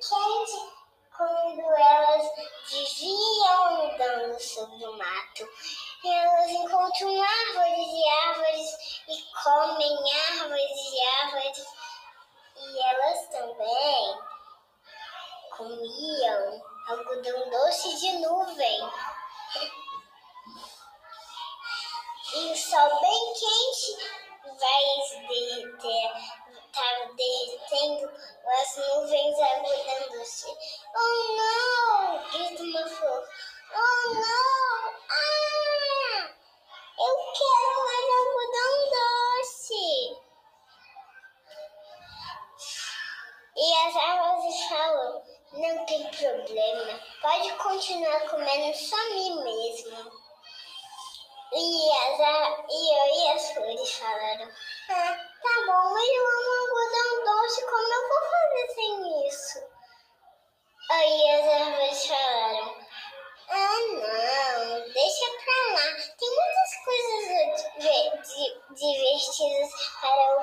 quente quando elas desviam andando sobre o mato. Elas encontram árvores e árvores e comem árvores e árvores. E elas também comiam algodão doce de nuvem. E o sol bem quente vai derreter, tá derretendo as nuvens, a E as árvores falam, não tem problema, pode continuar comendo só mim mesmo. E, as, e eu e as flores falaram, ah, tá bom, mas eu amo algodão doce, como eu vou fazer sem isso? Aí as árvores falaram, ah não, deixa pra lá, tem muitas coisas divertidas para